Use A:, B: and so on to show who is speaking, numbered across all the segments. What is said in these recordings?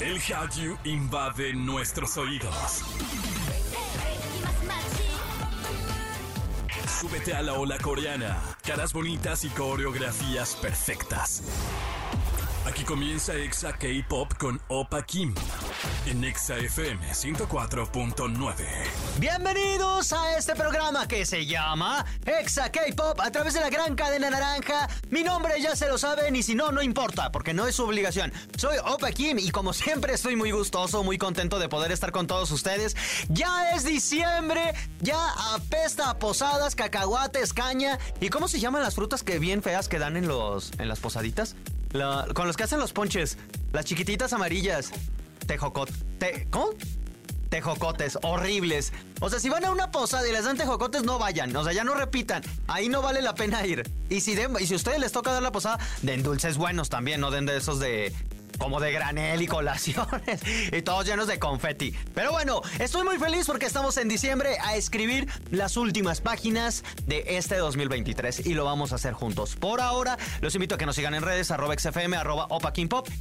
A: El Hallyu invade nuestros oídos. Súbete a la ola coreana. Caras bonitas y coreografías perfectas. Aquí comienza Exa K-Pop con Opa Kim en Exa FM 104.9.
B: Bienvenidos a este programa que se llama Exa K-Pop a través de la gran cadena naranja. Mi nombre ya se lo saben y si no, no importa porque no es su obligación. Soy Opa Kim y como siempre estoy muy gustoso, muy contento de poder estar con todos ustedes. Ya es diciembre, ya apesta a posadas, cacahuates, caña. ¿Y cómo se llaman las frutas que bien feas que dan en, los, en las posaditas? Con los que hacen los ponches. Las chiquititas amarillas. Tejocot. Te, ¿Cómo? Tejocotes, horribles. O sea, si van a una posada y les dan tejocotes, no vayan. O sea, ya no repitan. Ahí no vale la pena ir. Y si, y si a ustedes les toca dar la posada, den dulces buenos también, no den de esos de como de granel y colaciones y todos llenos de confeti. Pero bueno, estoy muy feliz porque estamos en diciembre a escribir las últimas páginas de este 2023 y lo vamos a hacer juntos. Por ahora, los invito a que nos sigan en redes arroba xfm, arroba opa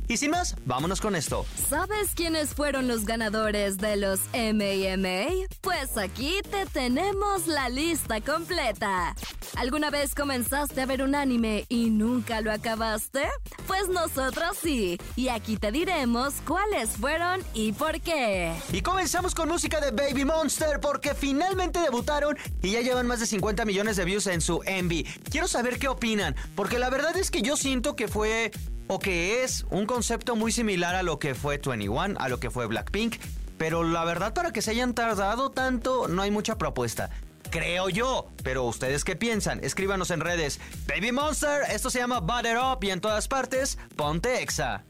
B: y sin más, vámonos con esto.
C: ¿Sabes quiénes fueron los ganadores de los MAMA? Pues aquí te tenemos la lista completa. ¿Alguna vez comenzaste a ver un anime y nunca lo acabaste? Pues nosotros sí. Y aquí te diremos cuáles fueron y por qué.
B: Y comenzamos con música de Baby Monster porque finalmente debutaron y ya llevan más de 50 millones de views en su Envy. Quiero saber qué opinan, porque la verdad es que yo siento que fue o que es un concepto muy similar a lo que fue 21, a lo que fue Blackpink. Pero la verdad para que se hayan tardado tanto no hay mucha propuesta creo yo. Pero ustedes qué piensan? Escríbanos en redes. Baby Monster, esto se llama Butter Up y en todas partes, ponte Exa.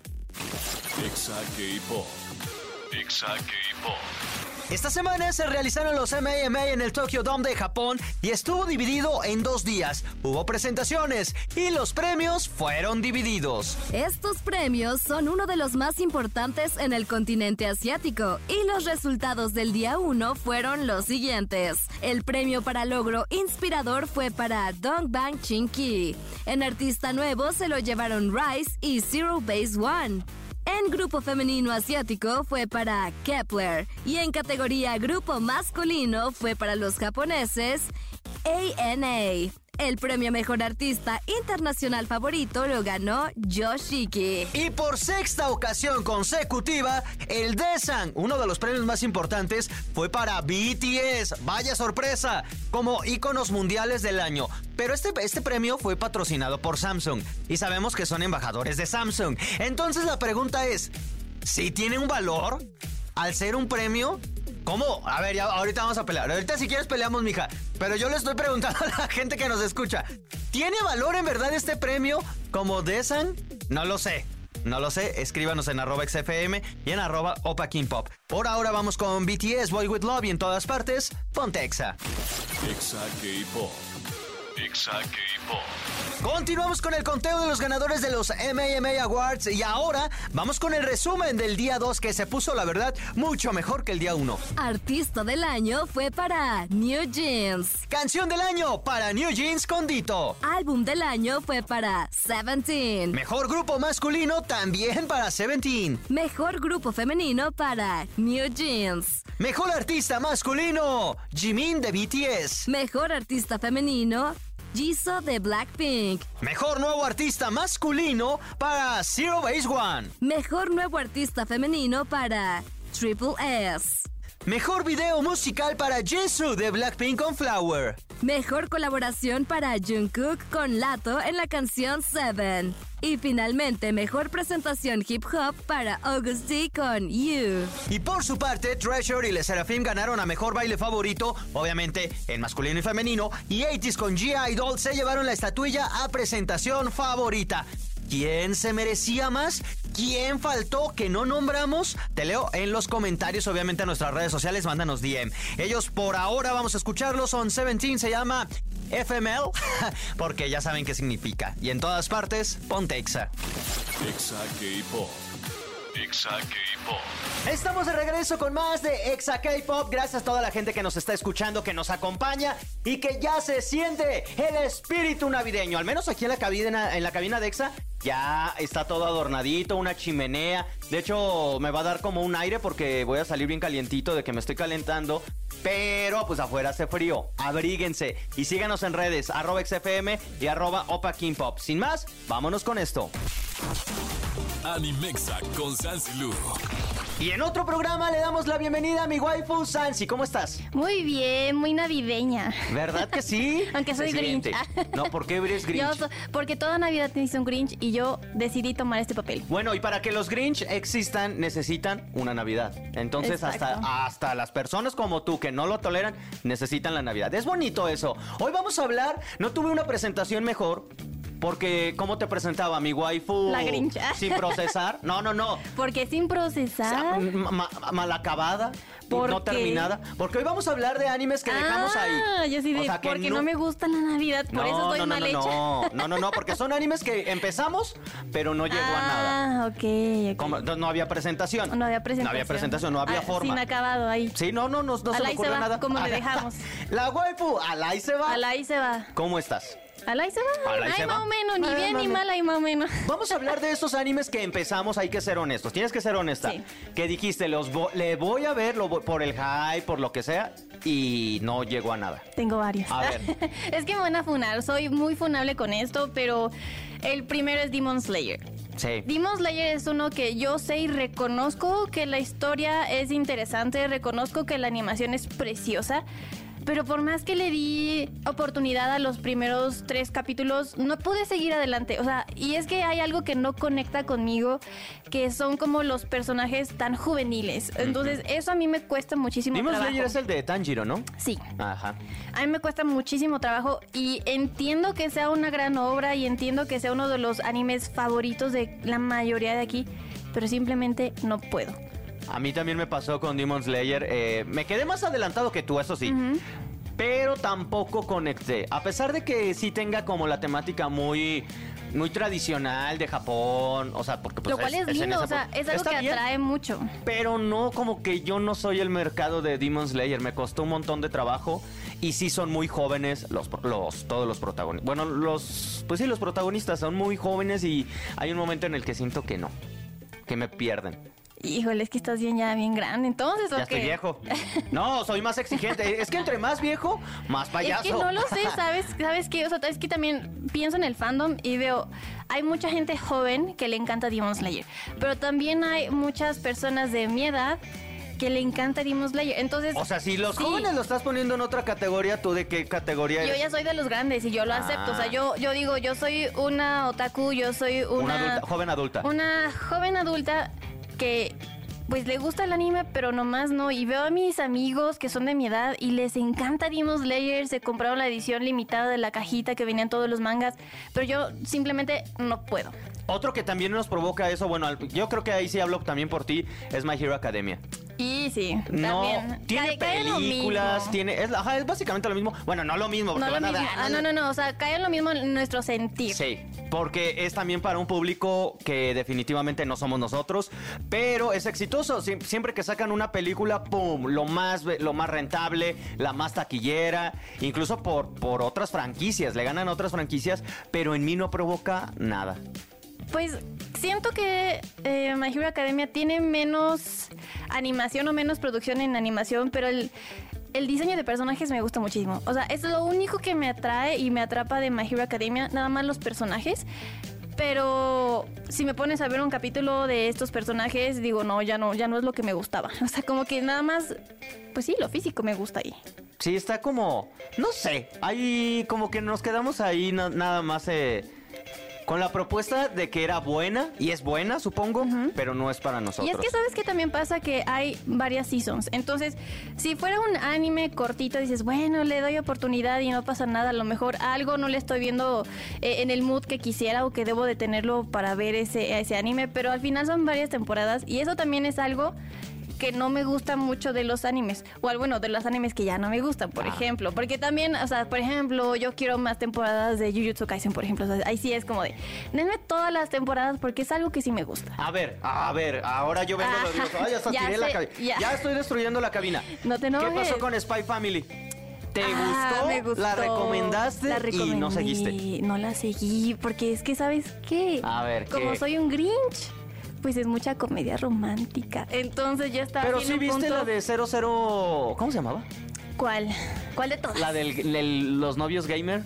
A: Exa K-Pop. Exa K-Pop.
B: Esta semana se realizaron los MAMA en el Tokyo Dome de Japón y estuvo dividido en dos días. Hubo presentaciones y los premios fueron divididos.
C: Estos premios son uno de los más importantes en el continente asiático y los resultados del día 1 fueron los siguientes. El premio para logro inspirador fue para Dongbang Chinki. En artista nuevo se lo llevaron Rice y Zero Base One. En grupo femenino asiático fue para Kepler y en categoría grupo masculino fue para los japoneses ANA. El premio Mejor Artista Internacional Favorito lo ganó Yoshiki.
B: Y por sexta ocasión consecutiva, el Desan, uno de los premios más importantes, fue para BTS. Vaya sorpresa, como íconos mundiales del año. Pero este, este premio fue patrocinado por Samsung y sabemos que son embajadores de Samsung. Entonces la pregunta es, ¿si tiene un valor al ser un premio? ¿Cómo? A ver, ya ahorita vamos a pelear. Ahorita si quieres peleamos, mija. Pero yo le estoy preguntando a la gente que nos escucha. ¿Tiene valor en verdad este premio como Desan? No lo sé. No lo sé, escríbanos en arroba XFM y en arroba Opa Pop. Por ahora vamos con BTS, Boy With Love y en todas partes, ponte Exa.
A: K-Pop. Exa.
B: Continuamos con el conteo de los ganadores de los MAMA Awards y ahora vamos con el resumen del día 2 que se puso, la verdad, mucho mejor que el día 1.
C: Artista del año fue para New Jeans.
B: Canción del año para New Jeans Condito.
C: Álbum del año fue para Seventeen.
B: Mejor grupo masculino también para Seventeen.
C: Mejor grupo femenino para New Jeans.
B: Mejor artista masculino, Jimin de BTS.
C: Mejor artista femenino, Jisoo de Blackpink.
B: Mejor nuevo artista masculino para Zero Base One.
C: Mejor nuevo artista femenino para Triple S.
B: Mejor video musical para Jisoo de Blackpink on Flower.
C: Mejor colaboración para Jungkook con Lato en la canción Seven. Y finalmente, mejor presentación hip hop para August D con You.
B: Y por su parte, Treasure y Le Seraphim ganaron a mejor baile favorito, obviamente en masculino y femenino, y 80 con G-Idol se llevaron la estatuilla a presentación favorita. ¿Quién se merecía más? ¿Quién faltó que no nombramos? Te leo en los comentarios, obviamente, a nuestras redes sociales, mándanos DM. Ellos por ahora vamos a escucharlos, son 17, se llama FML, porque ya saben qué significa. Y en todas partes, ponte Exa.
A: Exa K-Pop. Exa K-Pop.
B: Estamos de regreso con más de Exa K-Pop. Gracias a toda la gente que nos está escuchando, que nos acompaña y que ya se siente el espíritu navideño. Al menos aquí en la cabina, en la cabina de Exa ya está todo adornadito, una chimenea. De hecho, me va a dar como un aire porque voy a salir bien calientito de que me estoy calentando. Pero pues afuera hace frío. Abríguense y síganos en redes arroba XFM y arroba Opa King. Sin más, vámonos con esto.
A: Animexa con Sansilu.
B: Y en otro programa le damos la bienvenida a mi waifu Sansi. ¿Cómo estás?
D: Muy bien, muy navideña.
B: ¿Verdad que sí?
D: Aunque soy. Grinch.
B: No, ¿por qué eres
D: Yo
B: Grinch?
D: so- porque toda Navidad tienes un Grinch y yo decidí tomar este papel.
B: Bueno, y para que los Grinch existan, necesitan una Navidad. Entonces, hasta, hasta las personas como tú que no lo toleran, necesitan la Navidad. Es bonito eso. Hoy vamos a hablar, no tuve una presentación mejor. Porque, ¿cómo te presentaba mi waifu?
D: La Grinch.
B: Sin procesar. No, no, no.
D: Porque sin
B: O sea,
D: procesar.
B: ma- ma- mal acabada,
D: ¿Por
B: no
D: qué?
B: terminada. Porque hoy vamos a hablar de animes que dejamos
D: ah,
B: ahí.
D: yo sí
B: O sea, que
D: porque no... me gusta la Navidad, por eso estoy
B: no,
D: mal hecha.
B: no, no, no, no, porque son animes que empezamos, pero no llegó a nada.
D: Ah, ok, ok.
B: Como- no, había presentación.
D: No había presentación.
B: No había presentación, no había
D: Ah,
B: forma.
D: Sin acabado ahí.
B: Sí, no, no, no, no se me
D: se
B: ocurrió
D: va,
B: nada.
D: como le dejamos.
B: La waifu, al ahí se va.
D: Al ahí se va.
B: ¿Cómo estás?
D: Al ahí se va.
B: Al ahí se va.
D: más o menos, ni
B: Ay,
D: bien ni mal, ahí más o menos.
B: Vamos a hablar de esos animes que empezamos, hay que ser honestos. Tienes que ser honesta.
D: Sí.
B: Que dijiste, los vo- le voy a ver lo vo- por el hype, por lo que sea, y no llegó a nada.
D: Tengo varios.
B: A ver.
D: es que me van a funar. Soy muy funable con esto, pero el primero es Demon Slayer.
B: Sí.
D: Demon Slayer es uno que yo sé y reconozco que la historia es interesante, reconozco que la animación es preciosa, pero por más que le di oportunidad a los primeros tres capítulos, no pude seguir adelante. O sea, y es que hay algo que no conecta conmigo, que son como los personajes tan juveniles. Entonces, eso a mí me cuesta muchísimo
B: Demon
D: trabajo.
B: Slayer es el de Tanjiro, ¿no?
D: Sí.
B: Ajá.
D: A mí me cuesta muchísimo trabajo y entiendo que sea una gran obra y entiendo que sea uno de los animes favoritos de la mayoría de aquí, pero simplemente no puedo.
B: A mí también me pasó con Demon Slayer. eh, me quedé más adelantado que tú, eso sí. Pero tampoco conecté. A pesar de que sí tenga como la temática muy, muy tradicional de Japón. O sea, porque pues
D: Lo cual es, lindo, o sea, es algo que
B: bien,
D: atrae mucho.
B: Pero no como que yo no soy el mercado de Demon Slayer. Me costó un montón de trabajo. Y sí son muy jóvenes los, los todos los protagonistas. Bueno, los. Pues sí, los protagonistas son muy jóvenes y hay un momento en el que siento que no. Que me pierden.
D: Híjole, es que estás bien ya bien grande, entonces, ¿o
B: Ya estoy viejo. No, soy más exigente. Es que entre más viejo, más payaso.
D: Es que no lo sé, ¿sabes? ¿Sabes qué? O sea, es que también pienso en el fandom y veo, hay mucha gente joven que le encanta Demon Slayer, pero también hay muchas personas de mi edad que le encanta Demon Slayer. Entonces,
B: O sea, si los
D: sí,
B: jóvenes lo estás poniendo en otra categoría, ¿tú de qué categoría
D: Yo
B: eres?
D: ya soy de los grandes y yo lo acepto. O sea,
B: Ah.
D: yo, yo digo, yo soy una otaku, yo soy una,
B: Una adulta, joven adulta.
D: una joven adulta que pues le gusta el anime, pero nomás no. Y veo a mis amigos que son de mi edad y les encanta Demon Slayer, se compraron la edición limitada de la cajita que venían todos los mangas, pero yo simplemente no puedo.
B: Otro que también nos provoca eso, bueno, yo creo que ahí sí hablo también por ti, es My Hero Academia.
D: Y sí,
B: No,
D: también.
B: tiene
D: Cae-
B: películas, tiene, es, ajá, es básicamente lo mismo. Bueno, no lo mismo, porque
D: No, lo
B: van a
D: mismo.
B: dar-
D: Ah, no, no, no. O sea, cae en lo mismo en nuestro sentir.
B: Sí, porque es también para un público que definitivamente no somos nosotros, pero es exitoso. Sie- Siempre que sacan una película, ¡pum! Lo más, lo más rentable, la más taquillera, incluso por, por otras franquicias. Le ganan otras franquicias, pero en mí no provoca nada.
D: Pues siento que eh, My Hero Academia tiene menos animación o menos producción en animación, pero el, el diseño de personajes me gusta muchísimo. O sea, es lo único que me atrae y me atrapa de My Hero Academia, nada más los personajes. Pero si me pones a ver un capítulo de estos personajes, digo, no, ya no, ya no es lo que me gustaba. O sea, como que nada más, pues sí, lo físico me gusta ahí.
B: Sí, está como, no sé, ahí como que nos quedamos ahí na- nada más eh, con la propuesta de que era buena, y es buena, supongo, pero no es para nosotros.
D: Y es que sabes que también pasa que hay varias seasons. Entonces, si fuera un anime cortito, dices, bueno, le doy oportunidad y no pasa nada. A lo mejor algo no le estoy viendo eh, en el mood que quisiera o que debo de tenerlo para ver ese, ese anime. Pero al final son varias temporadas y eso también es algo que no me gusta mucho de los animes. O al- bueno, de los animes que ya no me gustan, por
B: Ah.
D: ejemplo. Porque también, o sea, por ejemplo, yo quiero más temporadas de Jujutsu Kaisen, por ejemplo. O sea, ahí sí es como de, denme todas las temporadas porque es algo que sí me gusta.
B: A ver, a ver, ahora yo vengo lo digo,
D: Ajá,
B: ay, hasta
D: ya
B: la estoy destruyendo la cabina.
D: No te
B: ¿Qué
D: enojes.
B: pasó con Spy Family? ¿Te
D: Ah,
B: gustó?
D: me gustó.
B: ¿La recomendaste
D: La
B: y no seguiste?
D: No la seguí porque es que, ¿sabes qué?
B: A ver,
D: Como
B: ¿qué?
D: soy un Grinch, pues es mucha comedia romántica. Entonces ya está.
B: Pero sí
D: un
B: viste
D: punto-
B: la de 00... ¿Cómo se llamaba?
D: ¿Cuál? ¿Cuál de todas?
B: La de los novios gamer.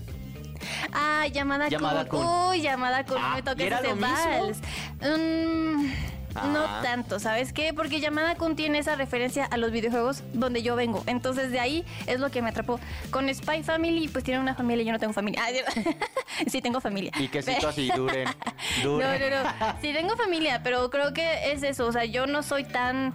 D: Ah, llamada,
B: Llamada
D: con. Uy, llamada con.
B: Ah,
D: me
B: ¿y
D: toques
B: era
D: ese
B: lo mismo?
D: vals. No tanto, ¿sabes qué? Porque Llamada Kun tiene esa referencia a los videojuegos donde yo vengo. Entonces de ahí es lo que me atrapó. Con Spy Family, pues tiene una familia, yo no tengo familia. Ah, sí, tengo familia.
B: Y quesito así, duren,
D: No,
B: duren.
D: no, no. Sí, tengo familia, pero creo que es eso. O sea, yo no soy tan,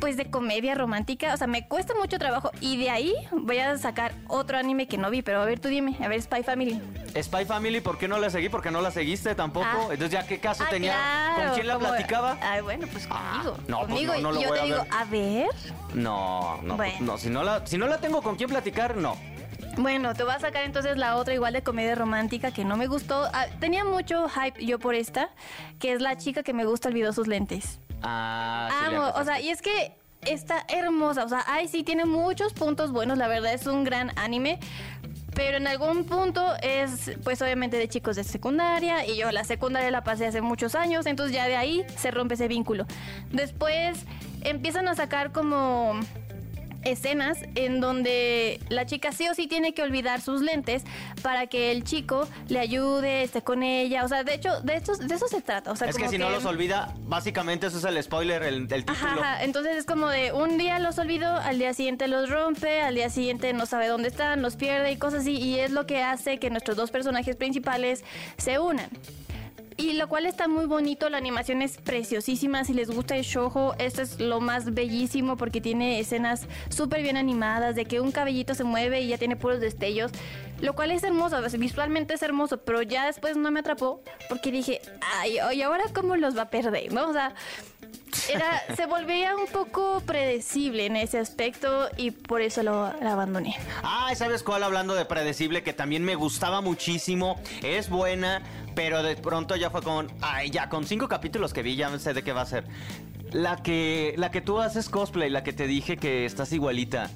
D: pues, de comedia romántica. O sea, me cuesta mucho trabajo. Y de ahí voy a sacar otro anime que no vi. Pero a ver, tú dime. A ver, Spy Family.
B: Spy Family, ¿por qué no la seguí? Porque no la seguiste tampoco.
D: Ah.
B: Entonces, ¿ya qué caso
D: Ah,
B: tenía?
D: claro,
B: ¿Con quién la platicaba?
D: Ay, bueno, pues
B: Ah,
D: conmigo.
B: no, pues
D: conmigo.
B: no, no lo
D: y yo
B: voy
D: te
B: a
D: digo,
B: ver.
D: a ver.
B: No, no,
D: Bueno.
B: no. Si no, la, si no la tengo con quién platicar, no.
D: Bueno, te voy a sacar entonces la otra igual de comedia romántica que no me gustó. Ah, tenía mucho hype yo por esta, que es la chica que me gusta olvidó sus lentes.
B: Ah,
D: Amo, o sea, y es que está hermosa, o sea, ay, sí, tiene muchos puntos buenos, la verdad es un gran anime. Pero en algún punto es, pues obviamente de chicos de secundaria, y yo la secundaria la pasé hace muchos años, entonces ya de ahí se rompe ese vínculo. Después empiezan a sacar como escenas en donde la chica sí o sí tiene que olvidar sus lentes para que el chico le ayude, esté con ella. O sea, de hecho, de, estos, de eso se trata. O sea,
B: Es que si no los olvida, básicamente eso es el spoiler, el, el título.
D: Ajá, ajá, entonces es como de un día los olvidó, al día siguiente los rompe, al día siguiente no sabe dónde están, los pierde y cosas así, y es lo que hace que nuestros dos personajes principales se unan. Y lo cual está muy bonito, la animación es preciosísima, si les gusta el shoujo, esto es lo más bellísimo porque tiene escenas súper bien animadas, de que un cabellito se mueve y ya tiene puros destellos, lo cual es hermoso, visualmente es hermoso, pero ya después no me atrapó porque dije, ay, ¿y ahora cómo los va a perder? ¿No? O sea, era, se volvía un poco predecible en ese aspecto y por eso lo, lo abandoné.
B: Ah, ¿sabes cuál? Hablando de predecible, que también me gustaba muchísimo. Es buena, pero de pronto ya fue con. Ay, ya, con cinco capítulos que vi, ya sé de qué va a ser. La que, la que tú haces cosplay, la que te dije que estás igualita.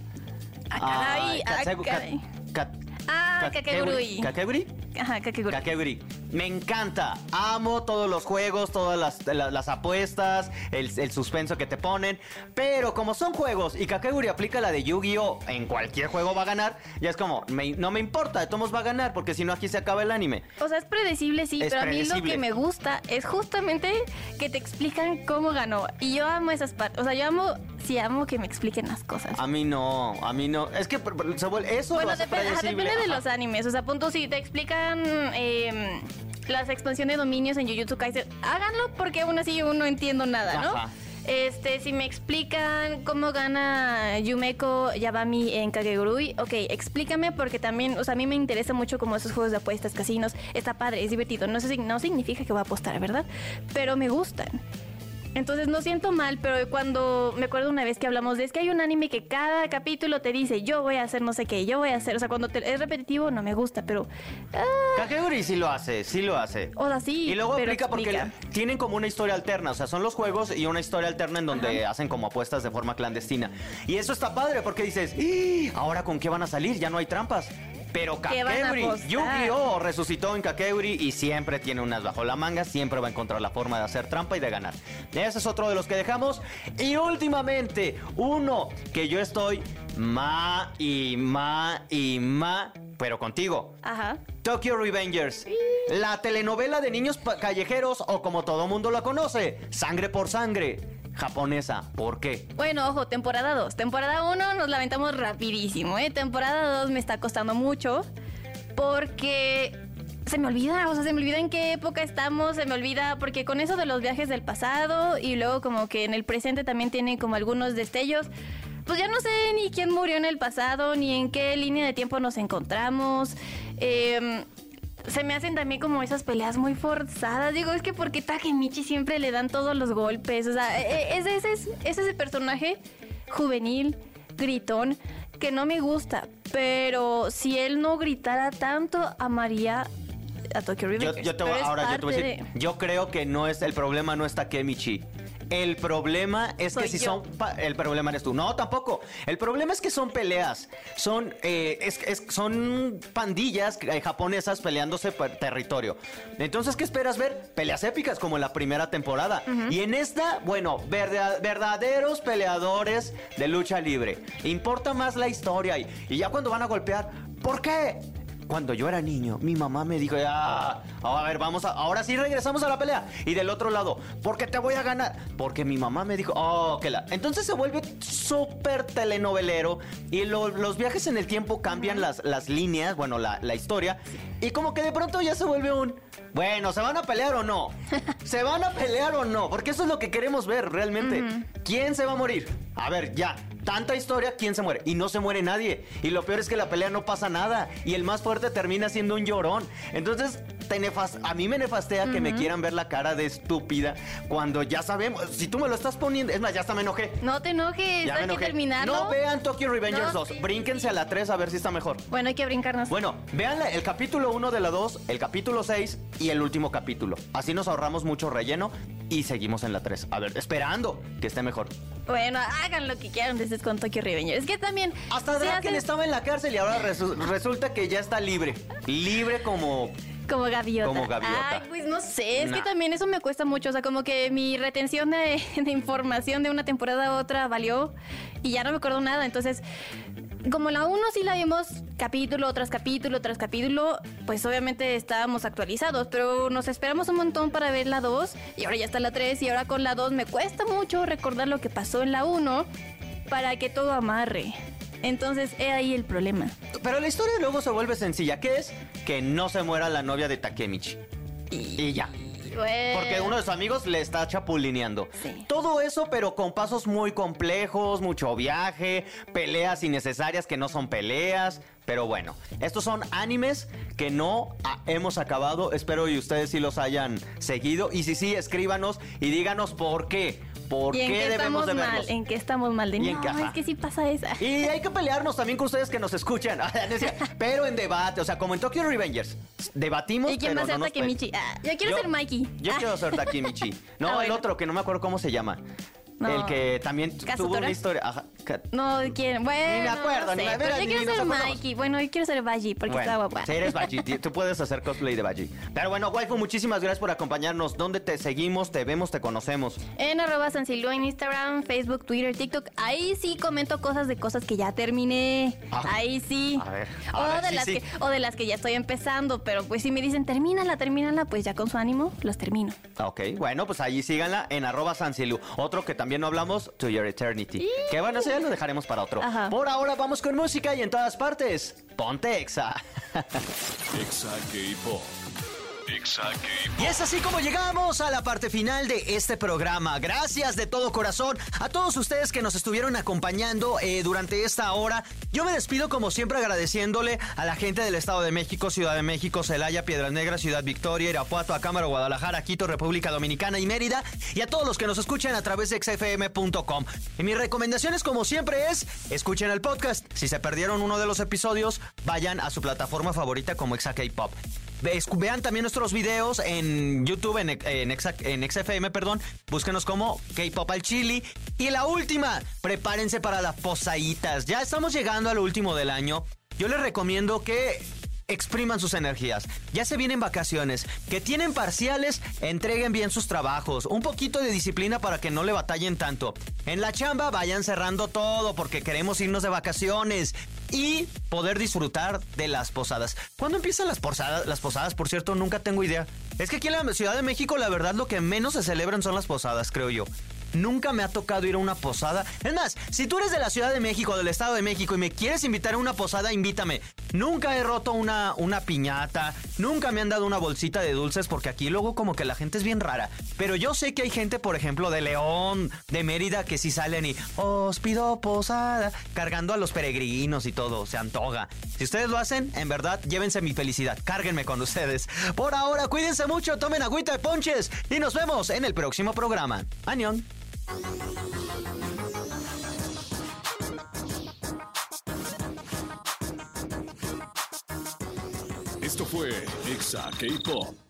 D: Ah, caray,
B: Ay,
D: ah,
B: Katsegu-
D: caray.
B: Ka- Ka-
D: Ah, Kakegurui.
B: ¿Kakegurui?
D: Ajá, Kakegurui.
B: Kakegurui. Me encanta. Amo todos los juegos, todas las, la- las apuestas, el, el suspenso que te ponen. Pero como son juegos y Kakegurui aplica la de Yu-Gi-Oh! en cualquier juego va a ganar, ya es como, me- no me importa, de todos va a ganar porque si no aquí se acaba el anime.
D: O sea, es predecible, sí,
B: Es
D: pero a mí lo que me gusta es justamente que te explican cómo ganó. Y yo amo esas partes. O sea, yo amo, sí, amo que me expliquen las cosas.
B: A mí no, a mí no. Es que eso lo
D: Bueno,
B: hace
D: depende,
B: predecible.
D: depende de los animes. O sea, punto, si te explican eh, las expansiones de dominios en Jujutsu Kaisen, háganlo porque aún así yo no entiendo nada, ¿no?
B: Ajá.
D: Este, si me explican cómo gana Yumeko Yabami en Kakegurui, ok, explícame porque también, o sea, a mí me interesa mucho como esos juegos de apuestas, casinos, está padre, es divertido, no, sé, si- no significa que voy a apostar, ¿verdad? Pero me gustan. Entonces no siento mal, pero cuando me acuerdo una vez que hablamos de es que hay un anime que cada capítulo te dice yo voy a hacer no sé qué, yo voy a hacer, o sea, cuando te- es repetitivo no me gusta, pero ah,
B: sí lo hace, sí lo hace.
D: o sea, sí.
B: Y luego
D: pero
B: porque
D: explica.
B: la- tienen como una historia alterna, o sea, son los juegos y una historia alterna en donde hacen como apuestas de forma clandestina. Y eso está padre porque dices, "¡Ih! ¿ahora con qué van a salir? Ya no hay trampas. Pero
D: ¿Qué van a
B: Kakeguri,
D: apostar?
B: Yu-Gi-Oh! resucitó en Kakeguri y siempre tiene unas bajo la manga, siempre va a encontrar la forma de hacer trampa y de ganar. Ese es otro de los que dejamos. Y últimamente, uno que yo estoy ma y ma y ma, pero contigo.
D: Ajá.
B: Tokyo Revengers, la telenovela de niños callejeros o como todo mundo la conoce, Sangre por Sangre, japonesa. ¿Por qué?
D: Bueno, ojo, temporada 2. Temporada 1 nos lamentamos rapidísimo, ¿eh? Temporada 2 me está costando mucho porque se me olvida, o sea, se me olvida en qué época estamos, se me olvida porque con eso de los viajes del pasado y luego como que en el presente también tienen como algunos destellos. Pues ya no sé ni quién murió en el pasado, ni en qué línea de tiempo nos encontramos. Eh, se me hacen también como esas peleas muy forzadas. Digo, es que porque Takemichi siempre le dan todos los golpes. O sea, e- e- es, ese es, es ese personaje juvenil, gritón, que no me gusta. Pero si él no gritara tanto, amaría a Tokyo
B: Yo,
D: Revengers.
B: yo te voy-
D: es
B: ahora yo te voy a decir,
D: de-
B: yo creo que no es el problema no está Kemichi. El problema es que si
D: yo.
B: son pa- el problema eres tú. No, tampoco. El problema es que son peleas. Son eh, es- es- son pandillas eh, japonesas peleándose por territorio. Entonces, ¿qué esperas ver? Peleas épicas como en la primera temporada. Y en esta, bueno, verda- verdaderos peleadores de lucha libre. Importa más la historia y, y ya cuando van a golpear, ¿por qué? Cuando yo era niño, mi mamá me dijo, ya, a ver, vamos a, ahora sí regresamos a la pelea. Y del otro lado, ¿por qué te voy a ganar? Porque mi mamá me dijo, oh, que la. Entonces se vuelve súper telenovelero y lo- los viajes en el tiempo cambian las, las líneas, bueno, la, la historia. Y como que de pronto ya se vuelve un, bueno, ¿se van a pelear o no? ¿Se van a pelear o no? Porque eso es lo que queremos ver realmente. ¿Quién se va a morir? A ver, ya, tanta historia, ¿quién se muere? Y no se muere nadie. Y lo peor es que la pelea no pasa nada. Y el más fuerte termina siendo un llorón. Entonces, te nefas- a mí me nefastea que me quieran ver la cara de estúpida cuando ya sabemos. Si tú me lo estás poniendo. Es más, ya hasta me enojé.
D: No te enojes,
B: Ya me
D: hay que terminarlo.
B: No vean Tokyo Revengers
D: No,
B: 2.
D: sí.
B: Brínquense a la 3 a ver si está mejor.
D: Bueno, hay que brincarnos.
B: Bueno, vean el capítulo 1 de la 2, el capítulo 6 y el último capítulo. Así nos ahorramos mucho relleno y seguimos en la 3. A ver, esperando que esté mejor.
D: Bueno, hagan lo que quieran desde con Tokyo Revengers. Es que también.
B: Hasta Draken
D: hace
B: estaba en la cárcel y ahora resu- resulta que ya está libre. Libre como...
D: Como gaviota.
B: Como gaviota.
D: Ay, pues no sé, es
B: Nah.
D: que también eso me cuesta mucho. O sea, como que mi retención de, de información de una temporada a otra valió y ya no me acuerdo nada. Entonces, como la 1 sí la vimos capítulo tras capítulo tras capítulo, pues obviamente estábamos actualizados, pero nos esperamos un montón para ver la 2 y ahora ya está la 3 y ahora con la 2 me cuesta mucho recordar lo que pasó en la 1 para que todo amarre. Entonces, he ahí el problema.
B: Pero la historia luego se vuelve sencilla. ¿Qué es? Que no se muera la novia de Takemichi. Y ya. Porque uno de sus amigos le está chapulineando.
D: Sí.
B: Todo eso, pero con pasos muy complejos, mucho viaje, peleas innecesarias que no son peleas. Pero bueno, estos son animes que no ah, hemos acabado. Espero y ustedes sí los hayan seguido. Y si sí, escríbanos y díganos por qué. ¿Por
D: ¿Y en
B: qué debemos de
D: mal?
B: verlos?
D: ¿En qué estamos mal? De
B: Y en
D: no,
B: ajá.
D: es que sí pasa esa.
B: Y hay que pelearnos también con ustedes que nos escuchan. Pero en debate, o sea, como en Tokyo Revengers. Debatimos.
D: ¿Y quién
B: pero
D: va a ser
B: no nos
D: Takemichi? Ah, yo quiero
B: Yo-
D: ser Mikey.
B: Yo
D: Ah.
B: quiero ser Takemichi. No,
D: Ah,
B: el otro que no me acuerdo cómo se llama.
D: No.
B: El que también tuvo una historia. Ajá,
D: No, quién. Bueno,
B: Ni me acuerdo,
D: no
B: ni
D: sé,
B: me-
D: pero yo quiero ser. Mikey. Bueno, yo quiero ser Baji porque está
B: Bueno,
D: guapa.
B: si eres Baji, tú puedes hacer cosplay de Baji. Pero bueno, waifu, muchísimas gracias por acompañarnos. ¿Dónde te seguimos, te vemos, te conocemos?
D: En arroba San Silvio en Instagram, Facebook, Twitter, TikTok. Ahí sí comento cosas de cosas que ya terminé.
B: Ah,
D: Ahí sí.
B: a ver, a
D: o,
B: ver,
D: de
B: sí,
D: las
B: sí.
D: Que, o de las que ya estoy empezando. Pero pues si me dicen termínala, termínala, pues ya con su ánimo las termino.
B: Ok, bueno, pues allí síganla en arroba Sansilu. Otro que también no hablamos, To Your Eternity. Que bueno, eso ya lo dejaremos para otro.
D: Ajá.
B: Por ahora vamos con música y en todas partes, ponte exa.
A: Exa K-Pop.
B: Y es así como llegamos a la parte final de este programa. Gracias de todo corazón a todos ustedes que nos estuvieron acompañando eh, durante esta hora. Yo me despido como siempre agradeciéndole a la gente del Estado de México, Ciudad de México, Celaya, Piedras Negras, Ciudad Victoria, Irapuato, Acámara, Guadalajara, Quito, República Dominicana y Mérida. Y a todos los que nos escuchan a través de xfm.com. Y mis recomendaciones como siempre es, escuchen el podcast. Si se perdieron uno de los episodios, vayan a su plataforma favorita como Exa K-Pop. Ve- Vean también nuestros videos en YouTube, en, en, en XFM, perdón. Búsquenos como K-Pop al Chili. Y la última, prepárense para las posaditas. Ya estamos llegando al último del año. Yo les recomiendo que expriman sus energías. Ya se vienen vacaciones. Que tienen parciales, entreguen bien sus trabajos. Un poquito de disciplina para que no le batallen tanto. En la chamba vayan cerrando todo porque queremos irnos de vacaciones y poder disfrutar de las posadas. ¿Cuándo empiezan las posadas? Las posadas, por cierto, nunca tengo idea. Es que aquí en la Ciudad de México la verdad lo que menos se celebran son las posadas, creo yo. Nunca me ha tocado ir a una posada. Es más, si tú eres de la Ciudad de México, del Estado de México y me quieres invitar a una posada, invítame. Nunca he roto una, una piñata, nunca me han dado una bolsita de dulces porque aquí luego como que la gente es bien rara. Pero yo sé que hay gente, por ejemplo, de León, de Mérida, que sí salen y os pido posada, cargando a los peregrinos y todo, se antoja. Si ustedes lo hacen, en verdad, llévense mi felicidad, cárguenme con ustedes. Por ahora, cuídense mucho, tomen agüita de ponches y nos vemos en el próximo programa. Añón.
A: Esto fue Exa K-Pop.